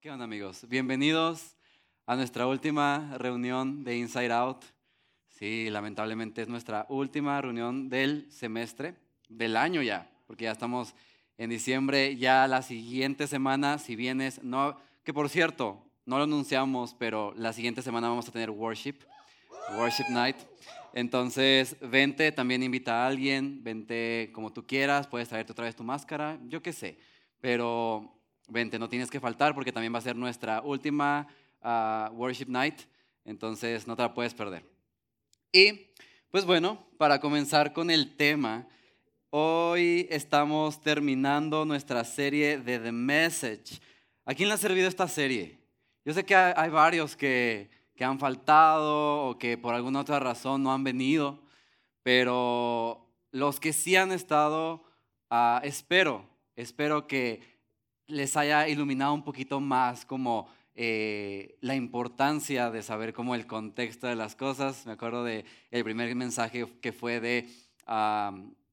¿Qué onda amigos? Bienvenidos a nuestra última reunión de Inside Out. Sí, lamentablemente es nuestra última reunión del semestre, del año ya, porque ya estamos en diciembre, ya la siguiente semana, si vienes, no, que por cierto, no lo anunciamos, pero la siguiente semana vamos a tener worship, worship night. Entonces, vente, también invita a alguien, vente como tú quieras, puedes traerte otra vez tu máscara, yo qué sé, pero vente, no tienes que faltar porque también va a ser nuestra última ah, worship night, entonces no te la puedes perder. Y pues bueno, para comenzar con el tema, hoy estamos terminando nuestra serie de The Message. ¿A quién le ha servido esta serie? Yo sé que hay varios que, que han faltado o que por alguna otra razón no han venido, pero los que sí han estado, ah, espero, espero que les haya iluminado un poquito más como eh, la importancia de saber como el contexto de las cosas. Me acuerdo de el primer mensaje que fue de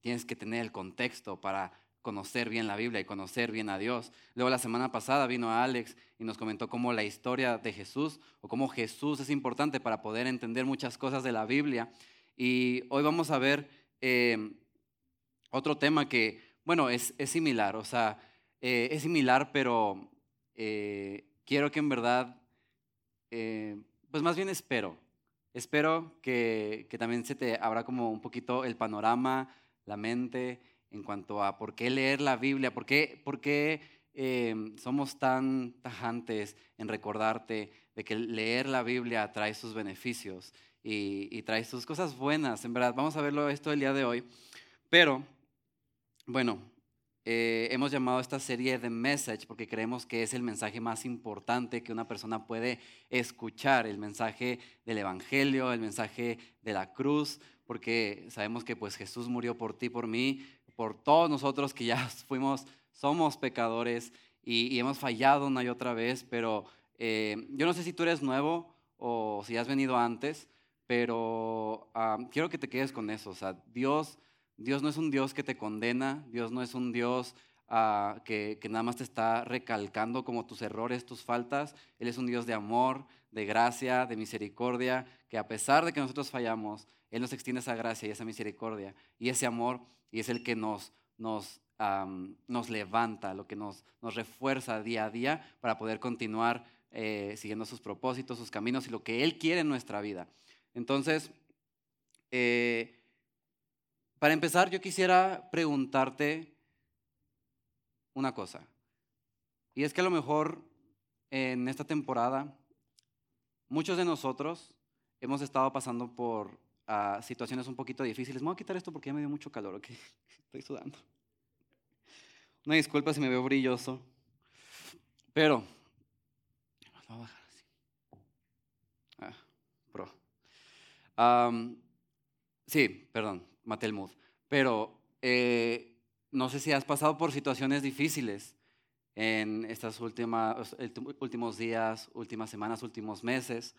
tienes que tener el contexto para conocer bien la Biblia y conocer bien a Dios. Luego la semana pasada vino Alex y nos comentó cómo la historia de Jesús o cómo Jesús es importante para poder entender muchas cosas de la Biblia. Y hoy vamos a ver eh, otro tema que, bueno, es, es similar, o sea, eh, es similar, pero eh, quiero que en verdad, eh, pues más bien espero, espero que, que, también se te abra como un poquito el panorama, la mente, en cuanto a por qué leer la Biblia, por qué, por qué somos tan tajantes en recordarte de que leer la Biblia trae sus beneficios y, y trae sus cosas buenas, en verdad. Vamos a verlo esto el día de hoy. Pero, bueno, eh, hemos llamado esta serie The Message porque creemos que es el mensaje más importante que una persona puede escuchar, el mensaje del Evangelio, el mensaje de la cruz, porque sabemos que pues Jesús murió por ti, por mí, por todos nosotros que ya fuimos, somos pecadores y, hemos fallado una y otra vez, pero eh, yo no sé si tú eres nuevo o si has venido antes, pero ah, quiero que te quedes con eso, o sea, Dios Dios no es un Dios que te condena, Dios no es un Dios ah, que, nada más te está recalcando como tus errores, tus faltas. Él es un Dios de amor, de gracia, de misericordia, que a pesar de que nosotros fallamos, Él nos extiende esa gracia y esa misericordia y ese amor y es el que nos, nos, nos levanta, lo que nos, nos refuerza día a día para poder continuar eh, siguiendo sus propósitos, sus caminos y lo que Él quiere en nuestra vida. Entonces, eh, para empezar, yo quisiera preguntarte una cosa. Y es que a lo mejor en esta temporada muchos de nosotros hemos estado pasando por ah, situaciones un poquito difíciles. Me voy a quitar esto porque ya me dio mucho calor, ¿ok? Estoy sudando. Una disculpa si me veo brilloso. Pero, voy a bajar así. Ah, pro. sí, perdón maté el. Pero eh, no sé si has pasado por situaciones difíciles en estos últimos días, últimas semanas, últimos meses.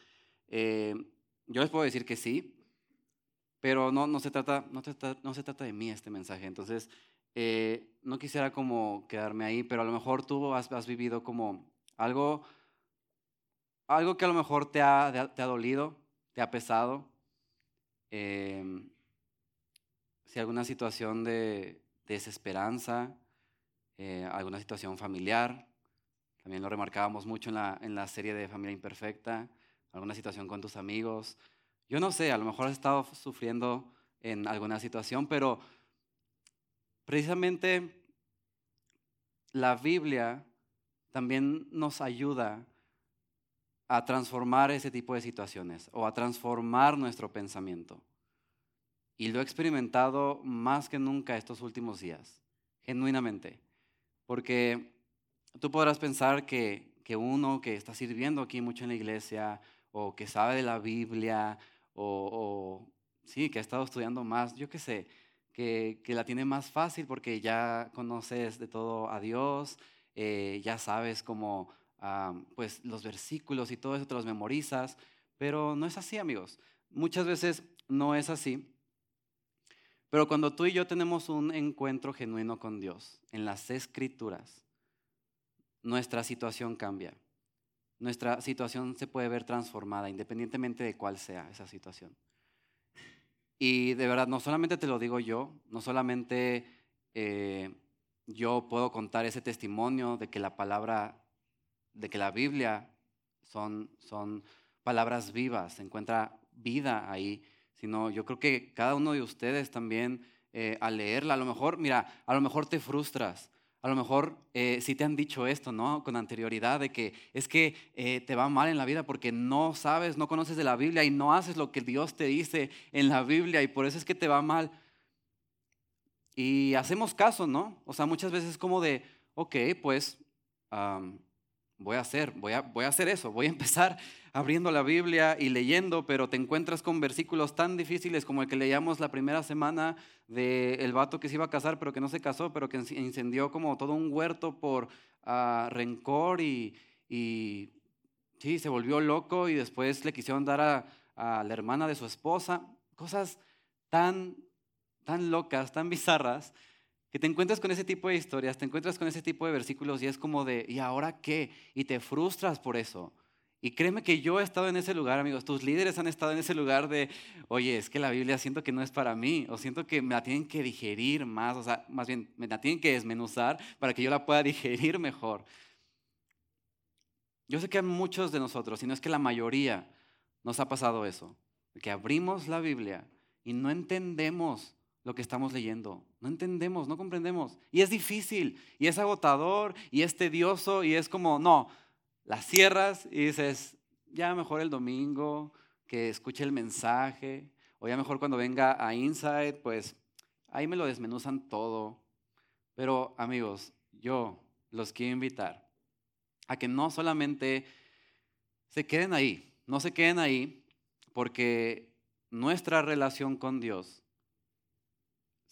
Eh, yo les puedo decir que sí, pero no, no, se, trata, no, no se trata de mí este mensaje. Entonces, eh, no quisiera como quedarme ahí, pero a lo mejor tú has, has vivido como algo, algo que a lo mejor te ha, te ha dolido, te ha pesado. Eh, si alguna situación de, desesperanza, eh, alguna situación familiar, también lo remarcábamos mucho en la, en la serie de Familia Imperfecta, alguna situación con tus amigos. Yo no sé, a lo mejor has estado sufriendo en alguna situación, pero precisamente la Biblia también nos ayuda a transformar ese tipo de situaciones o a transformar nuestro pensamiento. Y lo he experimentado más que nunca estos últimos días, genuinamente. Porque tú podrás pensar que, que uno que está sirviendo aquí mucho en la iglesia, o que sabe de la Biblia, o, sí, que ha estado estudiando más, yo qué sé, que, que, la tiene más fácil porque ya conoces de todo a Dios, eh, ya sabes cómo, ah, pues los versículos y todo eso te los memorizas, pero no es así, amigos. Muchas veces no es así. Pero cuando tú y yo tenemos un encuentro genuino con Dios en las escrituras, nuestra situación cambia. nuestra situación se puede ver transformada, independientemente de cuál sea esa situación. Y de verdad, no solamente te lo digo yo, no solamente eh, yo puedo contar ese testimonio de que la palabra, de que la Biblia son, son palabras vivas, se encuentra vida ahí, sino yo creo que cada uno de ustedes también eh, al leerla, a lo mejor, mira, a lo mejor te frustras, a lo mejor eh, si te han dicho esto, ¿no? Con anterioridad de que es que eh, te va mal en la vida porque no sabes, no conoces de la Biblia y no haces lo que Dios te dice en la Biblia y por eso es que te va mal. Y hacemos caso, ¿no? O sea, muchas veces como de, ok, pues voy a hacer, voy a, voy a hacer eso, voy a empezar abriendo la Biblia y leyendo, pero te encuentras con versículos tan difíciles como el que leíamos la primera semana del el vato que se iba a casar, pero que no se casó, pero que incendió como todo un huerto por ah, rencor y, y, sí, se volvió loco y después le quisieron dar a, a la hermana de su esposa. Cosas tan, tan locas, tan bizarras, que te encuentras con ese tipo de historias, te encuentras con ese tipo de versículos y es como de, ¿y ahora qué? Y te frustras por eso. Y créeme que yo he estado en ese lugar, amigos. Tus líderes han estado en ese lugar de, oye, es que la Biblia siento que no es para mí, o siento que me la tienen que digerir más, o sea, más bien me la tienen que desmenuzar para que yo la pueda digerir mejor. Yo sé que a muchos de nosotros, si no es que la mayoría, nos ha pasado eso, que abrimos la Biblia y no entendemos lo que estamos leyendo. No entendemos, no comprendemos. Y es difícil, y es agotador, y es tedioso, y es como, no, las cierras y dices, ya mejor el domingo, que escuche el mensaje, o ya mejor cuando venga a Insight, pues ahí me lo desmenuzan todo. Pero amigos, yo los quiero invitar a que no solamente se queden ahí, no se queden ahí, porque nuestra relación con Dios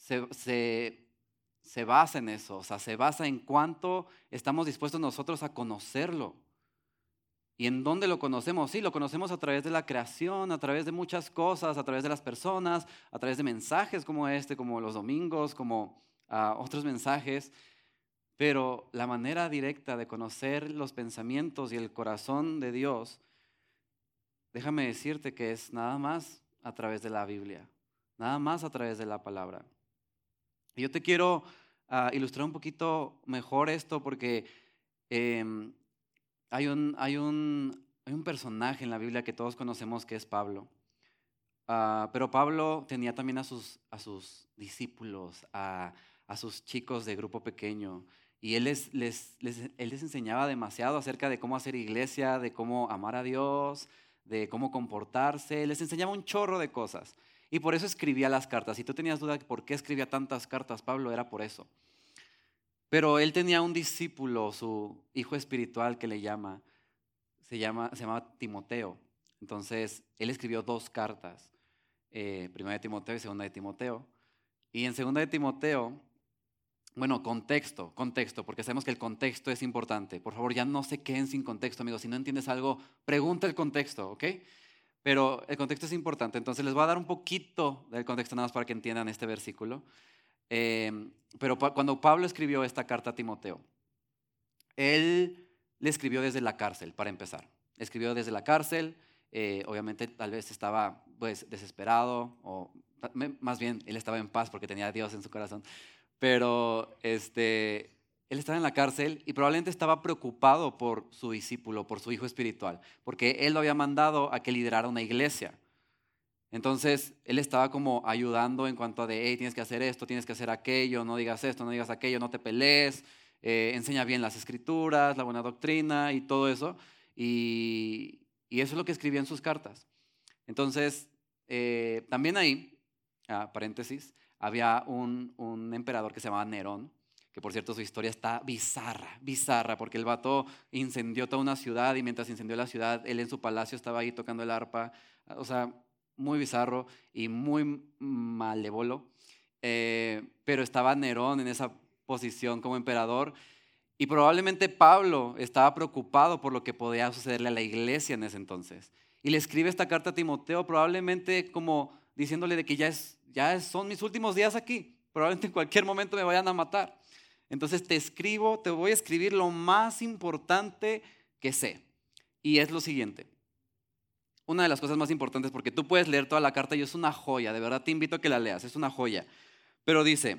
se, se, basa en eso, o sea, se basa en cuánto estamos dispuestos nosotros a conocerlo. ¿Y en dónde lo conocemos? Sí, lo conocemos a través de la creación, a través de muchas cosas, a través de las personas, a través de mensajes como este, como los domingos, como ah, otros mensajes. Pero la manera directa de conocer los pensamientos y el corazón de Dios, déjame decirte que es nada más a través de la Biblia, nada más a través de la palabra. Yo te quiero ah, ilustrar un poquito mejor esto porque em, hay, un, hay, un, hay un personaje en la Biblia que todos conocemos que es Pablo. Ah, pero Pablo tenía también a sus, a sus discípulos, a, a, sus chicos de grupo pequeño. Y él les, les, él les enseñaba demasiado acerca de cómo hacer iglesia, de cómo amar a Dios, de cómo comportarse. Les enseñaba un chorro de cosas. Y por eso escribía las cartas. Si tú tenías duda de por qué escribía tantas cartas, Pablo era por eso. Pero él tenía un discípulo, su hijo espiritual que le llama, se llama, se llama Timoteo. Entonces, él escribió dos cartas, eh, primera de Timoteo y segunda de Timoteo. Y en segunda de Timoteo, bueno, contexto, contexto, porque sabemos que el contexto es importante. Por favor, ya no se queden sin contexto, amigos. Si no entiendes algo, pregunta el contexto, ¿ok? Pero el contexto es importante. Entonces les voy a dar un poquito del contexto nada más para que entiendan este versículo. Em, pero cuando Pablo escribió esta carta a Timoteo, él le escribió desde la cárcel, para empezar. Escribió desde la cárcel, eh, obviamente tal vez estaba pues desesperado, o más bien él estaba en paz porque tenía a Dios en su corazón, pero este, él estaba en la cárcel y probablemente estaba preocupado por su discípulo, por su hijo espiritual, porque él lo había mandado a que liderara una iglesia. Entonces, él estaba como ayudando en cuanto a de, hey, tienes que hacer esto, tienes que hacer aquello, no digas esto, no digas aquello, no te pelees, eh, enseña bien las escrituras, la buena doctrina y todo eso. Y, eso es lo que escribía en sus cartas. Entonces, eh, también ahí, ah, paréntesis, había un, un emperador que se llamaba Nerón, que por cierto su historia está bizarra, bizarra, porque el vato incendió toda una ciudad y mientras incendió la ciudad, él en su palacio estaba ahí tocando el arpa, o sea, muy bizarro y muy malévolo, eh, pero estaba Nerón en esa posición como emperador y probablemente Pablo estaba preocupado por lo que podía sucederle a la iglesia en ese entonces. Y le escribe esta carta a Timoteo probablemente como diciéndole de que ya, es, ya son mis últimos días aquí, probablemente en cualquier momento me vayan a matar. Entonces te escribo, te voy a escribir lo más importante que sé. Y es lo siguiente. Una de las cosas más importantes, porque tú puedes leer toda la carta y es una joya, de verdad te invito a que la leas, es una joya. Pero dice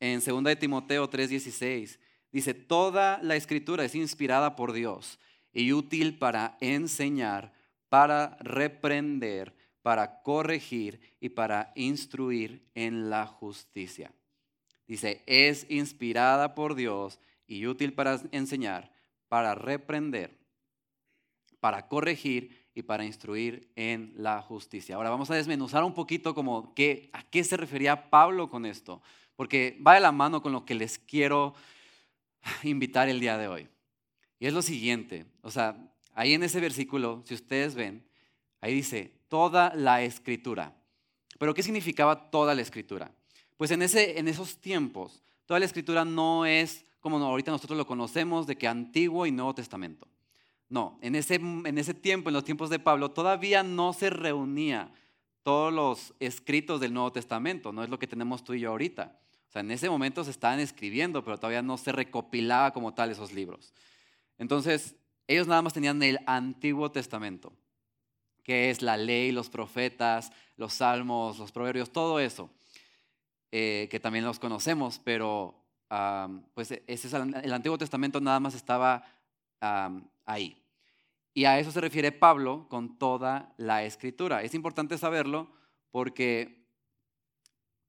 en 2 de Timoteo 3:16, dice, toda la escritura es inspirada por Dios y útil para enseñar, para reprender, para corregir y para instruir en la justicia. Dice, es inspirada por Dios y útil para enseñar, para reprender, para corregir y para instruir en la justicia. Ahora vamos a desmenuzar un poquito como a qué se refería Pablo con esto, porque va de la mano con lo que les quiero invitar el día de hoy. Y es lo siguiente, o sea, ahí en ese versículo, si ustedes ven, ahí dice, toda la escritura. Pero ¿qué significaba toda la escritura? Pues en, ese, en esos tiempos, toda la escritura no es como ahorita nosotros lo conocemos, de que Antiguo y Nuevo Testamento. No, en ese, en ese tiempo, en los tiempos de Pablo, todavía no se reunía todos los escritos del Nuevo Testamento, no es lo que tenemos tú y yo ahorita. O sea, en ese momento se estaban escribiendo, pero todavía no se recopilaba como tal esos libros. Entonces, ellos nada más tenían el Antiguo Testamento, que es la ley, los profetas, los salmos, los proverbios, todo eso, eh, que también los conocemos, pero pues es el, Antiguo Testamento nada más estaba ahí. Y a eso se refiere Pablo con toda la escritura. Es importante saberlo porque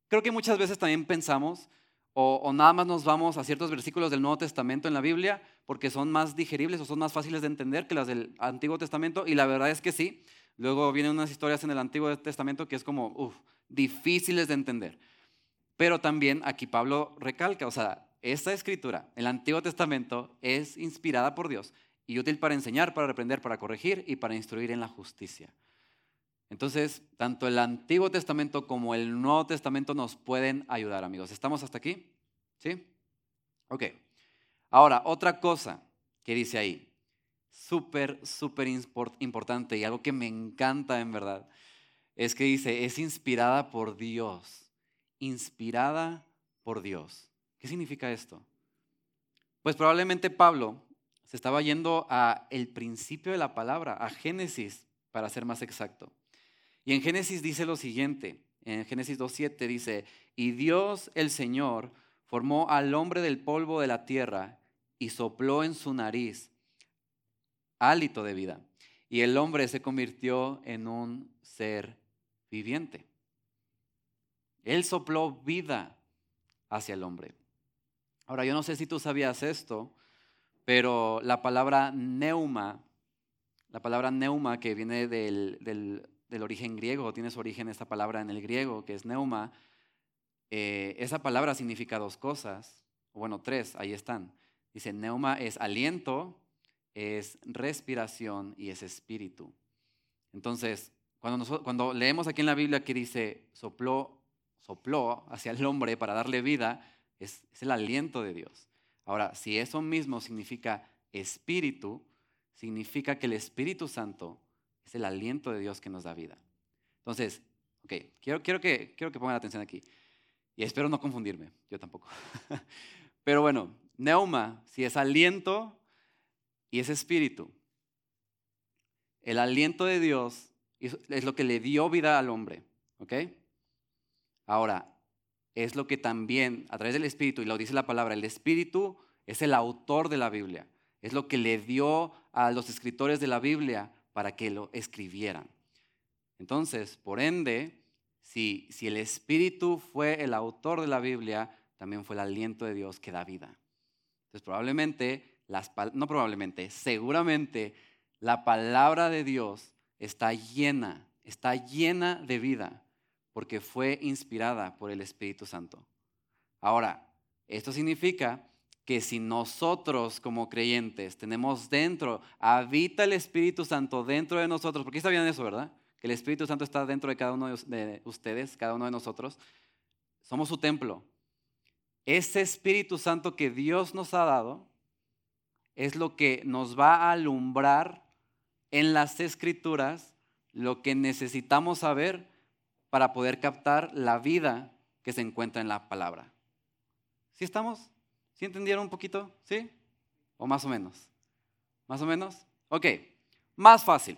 creo que muchas veces también pensamos o, nada más nos vamos a ciertos versículos del Nuevo Testamento en la Biblia porque son más digeribles o son más fáciles de entender que las del Antiguo Testamento. Y la verdad es que sí. Luego vienen unas historias en el Antiguo Testamento que es como difíciles de entender. Pero también aquí Pablo recalca, o sea, esta escritura, el Antiguo Testamento, es inspirada por Dios y útil para enseñar, para reprender, para corregir y para instruir en la justicia. Entonces, tanto el Antiguo Testamento como el Nuevo Testamento nos pueden ayudar, amigos. ¿Estamos hasta aquí? ¿Sí? Ok. Ahora, otra cosa que dice ahí, súper, súper importante y algo que me encanta en verdad, es que dice, es inspirada por Dios inspirada por Dios. ¿Qué significa esto? Pues probablemente Pablo se estaba yendo a el principio de la palabra, a Génesis, para ser más exacto. Y en Génesis dice lo siguiente, en Génesis 2.7 dice, y Dios el Señor formó al hombre del polvo de la tierra y sopló en su nariz hálito de vida. Y el hombre se convirtió en un ser viviente. Él sopló vida hacia el hombre. Ahora, yo no sé si tú sabías esto, pero la palabra neuma, la palabra neuma que viene del, origen griego, tiene su origen esta palabra en el griego, que es neuma, eh, esa palabra significa dos cosas, bueno, tres, ahí están. Dice, neuma es aliento, es respiración y es espíritu. Entonces, cuando, cuando leemos aquí en la Biblia que dice, sopló sopló hacia el hombre para darle vida, es, el aliento de Dios. Ahora, si eso mismo significa espíritu, significa que el Espíritu Santo es el aliento de Dios que nos da vida. Entonces, ok, quiero, quiero, que, quiero que pongan atención aquí. Y espero no confundirme, yo tampoco. Pero bueno, neuma, si es aliento y es espíritu. El aliento de Dios es lo que le dio vida al hombre, ¿ok? Ahora, es lo que también, a través del Espíritu, y lo dice la palabra, el Espíritu es el autor de la Biblia. Es lo que le dio a los escritores de la Biblia para que lo escribieran. Entonces, por ende, si, si el Espíritu fue el autor de la Biblia, también fue el aliento de Dios que da vida. Entonces, probablemente, las, no probablemente, seguramente la palabra de Dios está llena, está llena de vida porque fue inspirada por el Espíritu Santo. Ahora, esto significa que si nosotros como creyentes tenemos dentro, habita el Espíritu Santo dentro de nosotros, porque bien eso, ¿verdad? Que el Espíritu Santo está dentro de cada uno de ustedes, cada uno de nosotros. Somos su templo. Ese Espíritu Santo que Dios nos ha dado es lo que nos va a alumbrar en las escrituras lo que necesitamos saber para poder captar la vida que se encuentra en la palabra. ¿Sí estamos? ¿Sí entendieron un poquito? ¿Sí? ¿O más o menos? ¿Más o menos? Ok. más fácil.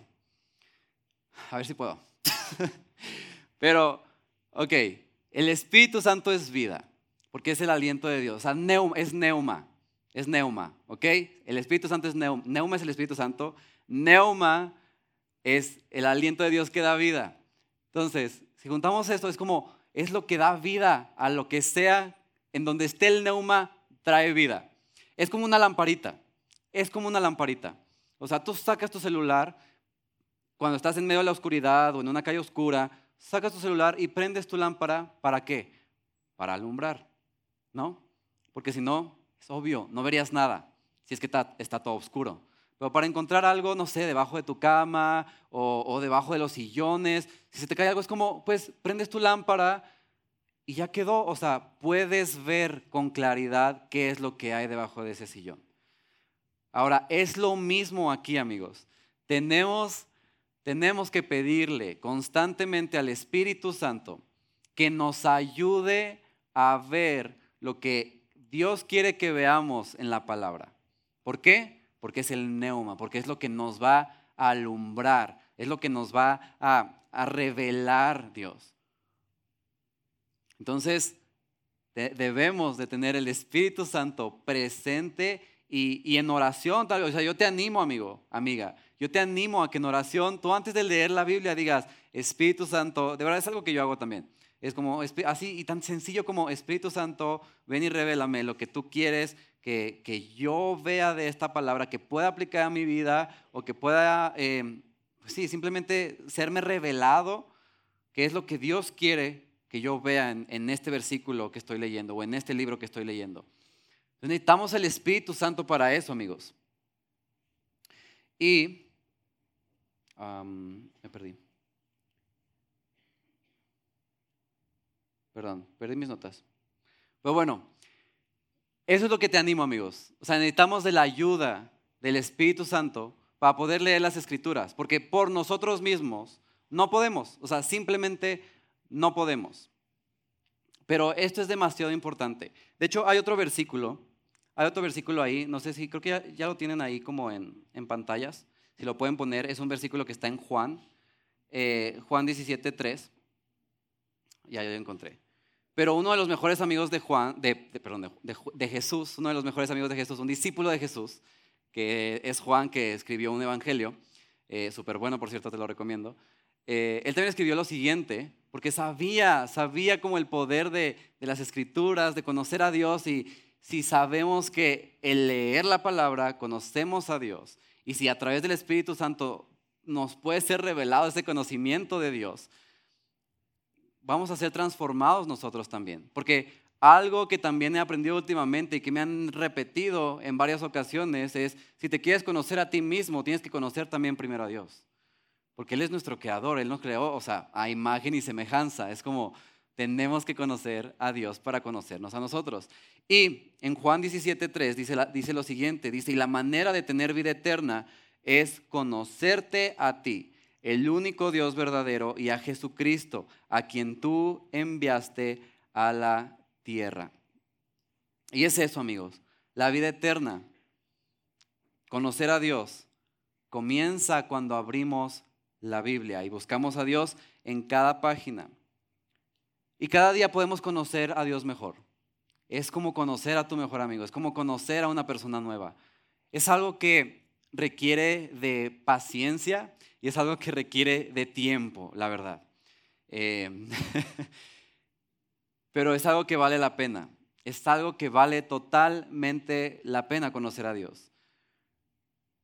A ver si puedo. Pero, ok, el Espíritu Santo es vida, porque es el aliento de Dios. O sea, es neuma, es neuma, ¿ok? El Espíritu Santo es neuma. Neuma es el Espíritu Santo. Neuma es el aliento de Dios que da vida. Entonces, si juntamos esto, es como, es lo que da vida a lo que sea, en donde esté el neuma, trae vida. Es como una lamparita, es como una lamparita. O sea, tú sacas tu celular cuando estás en medio de la oscuridad o en una calle oscura, sacas tu celular y prendes tu lámpara, ¿para qué? Para alumbrar, ¿no? Porque si no, es obvio, no verías nada si es que está, está todo oscuro. Pero para encontrar algo, no sé, debajo de tu cama o, debajo de los sillones, si se te cae algo, es como, pues prendes tu lámpara y ya quedó. O sea, puedes ver con claridad qué es lo que hay debajo de ese sillón. Ahora, es lo mismo aquí, amigos. Tenemos, tenemos que pedirle constantemente al Espíritu Santo que nos ayude a ver lo que Dios quiere que veamos en la palabra. ¿Por qué? Porque es el neuma, porque es lo que nos va a alumbrar, es lo que nos va a, revelar Dios. Entonces, debemos de tener el Espíritu Santo presente y, en oración, tal, o sea, yo te animo, amigo, amiga, yo te animo a que en oración, tú antes de leer la Biblia digas, Espíritu Santo, de verdad es algo que yo hago también. Es como así y tan sencillo como Espíritu Santo, ven y revélame lo que tú quieres que, yo vea de esta palabra, que pueda aplicar a mi vida o que pueda, eh, pues sí, simplemente serme revelado, que es lo que Dios quiere que yo vea en, este versículo que estoy leyendo o en este libro que estoy leyendo. necesitamos el Espíritu Santo para eso, amigos. Y, me perdí. Perdón, perdí mis notas. Pero bueno, eso es lo que te animo, amigos. O sea, necesitamos de la ayuda del Espíritu Santo para poder leer las escrituras, porque por nosotros mismos no podemos, o sea, simplemente no podemos. Pero esto es demasiado importante. De hecho, hay otro versículo, hay otro versículo ahí, no sé si, creo que ya, lo tienen ahí como en, pantallas, si lo pueden poner, es un versículo que está en Juan, eh, Juan 17, 3. Ya, ya lo encontré. Pero uno de los mejores amigos de Juan, de, perdón, de, Jesús, uno de los mejores amigos de Jesús, un discípulo de Jesús, que es Juan, que escribió un evangelio, eh, súper bueno, por cierto, te lo recomiendo. Eh, él también escribió lo siguiente, porque sabía, sabía como el poder de, de las escrituras, de conocer a Dios, y si sabemos que el leer la palabra conocemos a Dios, y si a través del Espíritu Santo nos puede ser revelado ese conocimiento de Dios, vamos a ser transformados nosotros también. Porque algo que también he aprendido últimamente y que me han repetido en varias ocasiones es, si te quieres conocer a ti mismo, tienes que conocer también primero a Dios. Porque Él es nuestro creador, Él nos creó, o sea, a imagen y semejanza. Es como, tenemos que conocer a Dios para conocernos a nosotros. Y en Juan 17.3 dice, lo siguiente, dice, y la manera de tener vida eterna es conocerte a ti el único Dios verdadero y a Jesucristo, a quien tú enviaste a la tierra. Y es eso, amigos, la vida eterna. Conocer a Dios comienza cuando abrimos la Biblia y buscamos a Dios en cada página. Y cada día podemos conocer a Dios mejor. Es como conocer a tu mejor amigo, es como conocer a una persona nueva. Es algo que requiere de paciencia, y es algo que requiere de tiempo, la verdad. Eh, pero es algo que vale la pena. Es algo que vale totalmente la pena conocer a Dios.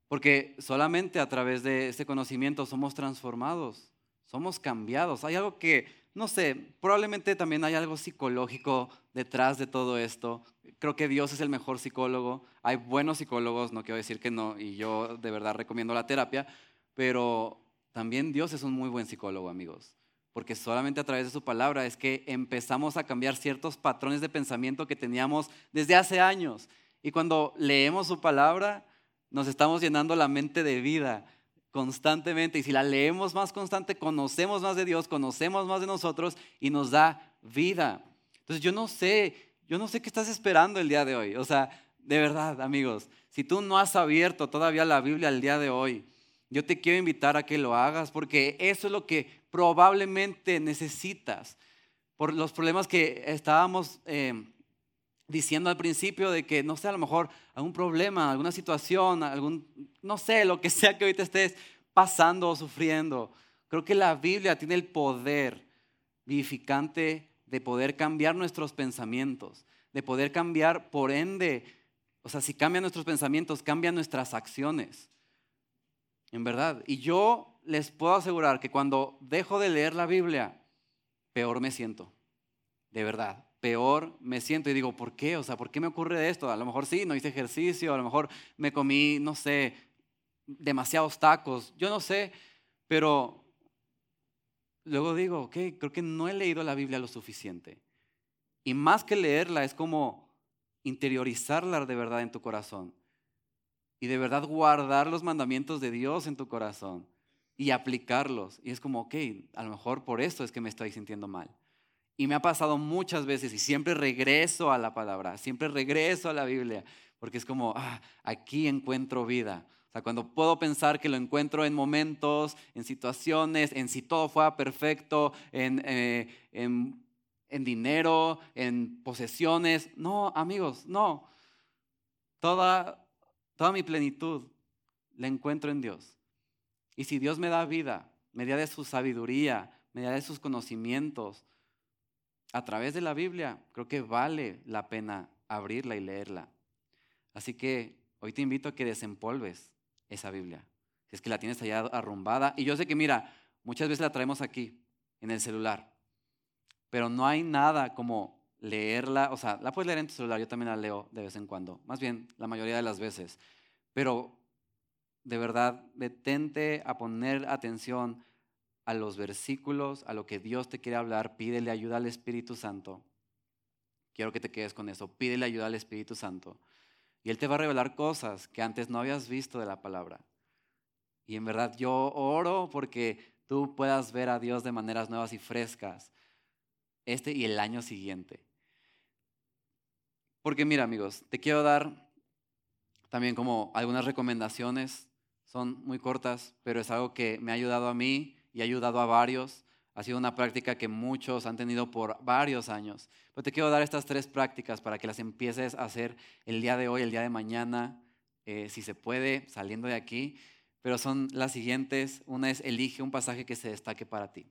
Porque solamente a través de ese conocimiento somos transformados, somos cambiados. Hay algo que, no sé, probablemente también hay algo psicológico detrás de todo esto. Creo que Dios es el mejor psicólogo. Hay buenos psicólogos, no quiero decir que no, y yo de verdad recomiendo la terapia, pero también Dios es un muy buen psicólogo, amigos, porque solamente a través de su palabra es que empezamos a cambiar ciertos patrones de pensamiento que teníamos desde hace años. Y cuando leemos su palabra, nos estamos llenando la mente de vida constantemente. Y si la leemos más constante, conocemos más de Dios, conocemos más de nosotros y nos da vida. Entonces yo no sé, yo no sé qué estás esperando el día de hoy. O sea, de verdad, amigos, si tú no has abierto todavía la Biblia el día de hoy, yo te quiero invitar a que lo hagas porque eso es lo que probablemente necesitas. Por los problemas que estábamos eh, diciendo al principio de que, no sé, a lo mejor algún problema, alguna situación, algún, no sé, lo que sea que ahorita estés pasando o sufriendo. Creo que la Biblia tiene el poder vivificante de poder cambiar nuestros pensamientos, de poder cambiar, por ende, o sea, si cambian nuestros pensamientos, cambian nuestras acciones. En verdad. Y yo les puedo asegurar que cuando dejo de leer la Biblia, peor me siento. De verdad. Peor me siento y digo, ¿por qué? O sea, ¿por qué me ocurre esto? A lo mejor sí, no hice ejercicio, a lo mejor me comí, no sé, demasiados tacos, yo no sé, pero luego digo, ok, creo que no he leído la Biblia lo suficiente. Y más que leerla, es como interiorizarla de verdad en tu corazón. Y de verdad guardar los mandamientos de Dios en tu corazón y aplicarlos. Y es como, ok, a lo mejor por esto es que me estoy sintiendo mal. Y me ha pasado muchas veces y siempre regreso a la palabra, siempre regreso a la Biblia, porque es como, ah, aquí encuentro vida. O sea, cuando puedo pensar que lo encuentro en momentos, en situaciones, en si todo fuera perfecto, en, eh, en, en dinero, en posesiones. No, amigos, no. Toda, toda mi plenitud la encuentro en Dios. Y si Dios me da vida, me da de su sabiduría, me da de sus conocimientos, a través de la Biblia, creo que vale la pena abrirla y leerla. Así que hoy te invito a que desempolves esa Biblia. Es que la tienes allá arrumbada. Y yo sé que, mira, muchas veces la traemos aquí, en el celular. Pero no hay nada como leerla. O sea, la puedes leer en tu celular. Yo también la leo de vez en cuando. Más bien, la mayoría de las veces. Pero de verdad, detente a poner atención a los versículos, a lo que Dios te quiere hablar, pídele ayuda al Espíritu Santo. Quiero que te quedes con eso, pídele ayuda al Espíritu Santo. Y Él te va a revelar cosas que antes no habías visto de la palabra. Y en verdad yo oro porque tú puedas ver a Dios de maneras nuevas y frescas este y el año siguiente. Porque mira amigos, te quiero dar también como algunas recomendaciones, son muy cortas, pero es algo que me ha ayudado a mí y ha ayudado a varios. Ha sido una práctica que muchos han tenido por varios años. Pero te quiero dar estas tres prácticas para que las empieces a hacer el día de hoy, el día de mañana, eh, si se puede, saliendo de aquí. Pero son las siguientes. Una es elige un pasaje que se destaque para ti.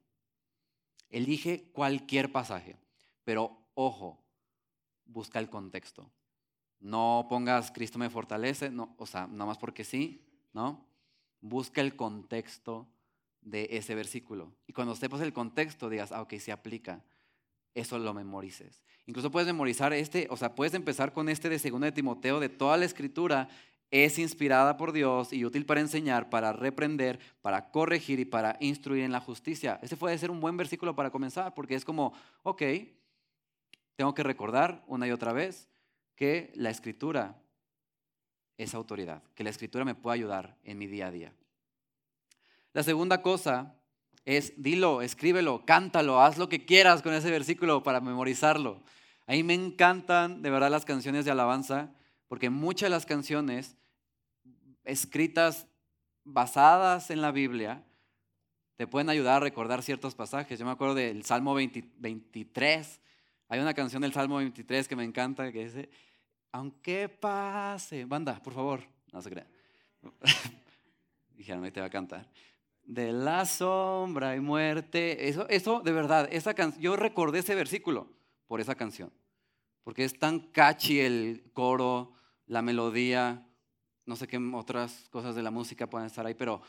Elige cualquier pasaje, pero ojo, busca el contexto. No pongas Cristo me fortalece, no, o sea, nada más porque sí, ¿no? Busca el contexto de ese versículo. Y cuando sepas el contexto, digas, ah, ok, se aplica. Eso lo memorices. Incluso puedes memorizar este, o sea, puedes empezar con este de 2 de Timoteo, de toda la escritura es inspirada por Dios y útil para enseñar, para reprender, para corregir y para instruir en la justicia. Ese puede ser un buen versículo para comenzar, porque es como, ok, tengo que recordar una y otra vez que la escritura es autoridad, que la escritura me puede ayudar en mi día a día. La segunda cosa es dilo, escríbelo, cántalo, haz lo que quieras con ese versículo para memorizarlo. A mí me encantan de verdad las canciones de alabanza, porque muchas de las canciones escritas basadas en la Biblia te pueden ayudar a recordar ciertos pasajes. Yo me acuerdo del Salmo 23. Hay una canción del Salmo 23 que me encanta que dice, aunque pase, banda, por favor, no se crea. Dijeron, ahí te va a cantar de la sombra y muerte. Eso, eso de verdad, esa yo recordé ese versículo por esa canción, porque es tan catchy el coro, la melodía, no sé qué otras cosas de la música pueden estar ahí, pero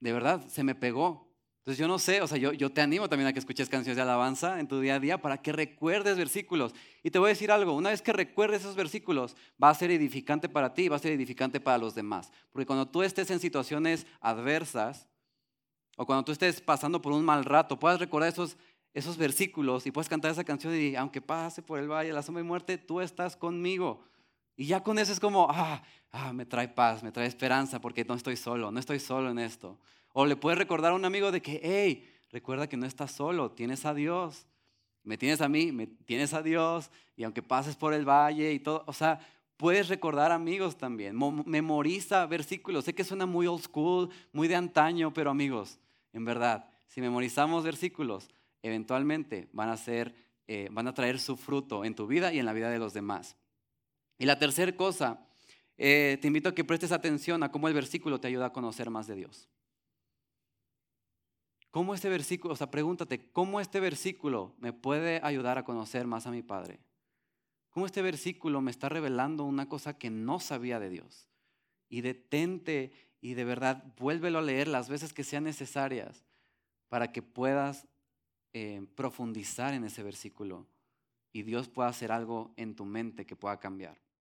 de verdad se me pegó. Entonces yo no sé, o sea, yo, te animo también a que escuches canciones de alabanza en tu día a día para que recuerdes versículos. Y te voy a decir algo, una vez que recuerdes esos versículos, va a ser edificante para ti, va a ser edificante para los demás. Porque cuando tú estés en situaciones adversas, o cuando tú estés pasando por un mal rato, puedas recordar esos, versículos y puedes cantar esa canción y aunque pase por el valle la sombra y muerte, tú estás conmigo. Y ya con eso es como, ah, ah, me trae paz, me trae esperanza porque no estoy solo, no estoy solo en esto. O le puedes recordar a un amigo de que, hey, recuerda que no estás solo, tienes a Dios. Me tienes a mí, me tienes a Dios, y aunque pases por el valle y todo, o sea, Puedes recordar amigos también. Memoriza versículos. Sé que suena muy old school, muy de antaño, pero amigos, en verdad, si memorizamos versículos, eventualmente van a, ser, eh, van a traer su fruto en tu vida y en la vida de los demás. Y la tercera cosa, eh, te invito a que prestes atención a cómo el versículo te ayuda a conocer más de Dios. ¿Cómo este versículo, o sea, pregúntate, ¿cómo este versículo me puede ayudar a conocer más a mi Padre? ¿Cómo este versículo me está revelando una cosa que no sabía de Dios? Y detente y de verdad vuélvelo a leer las veces que sean necesarias para que puedas eh, profundizar en ese versículo y Dios pueda hacer algo en tu mente que pueda cambiar.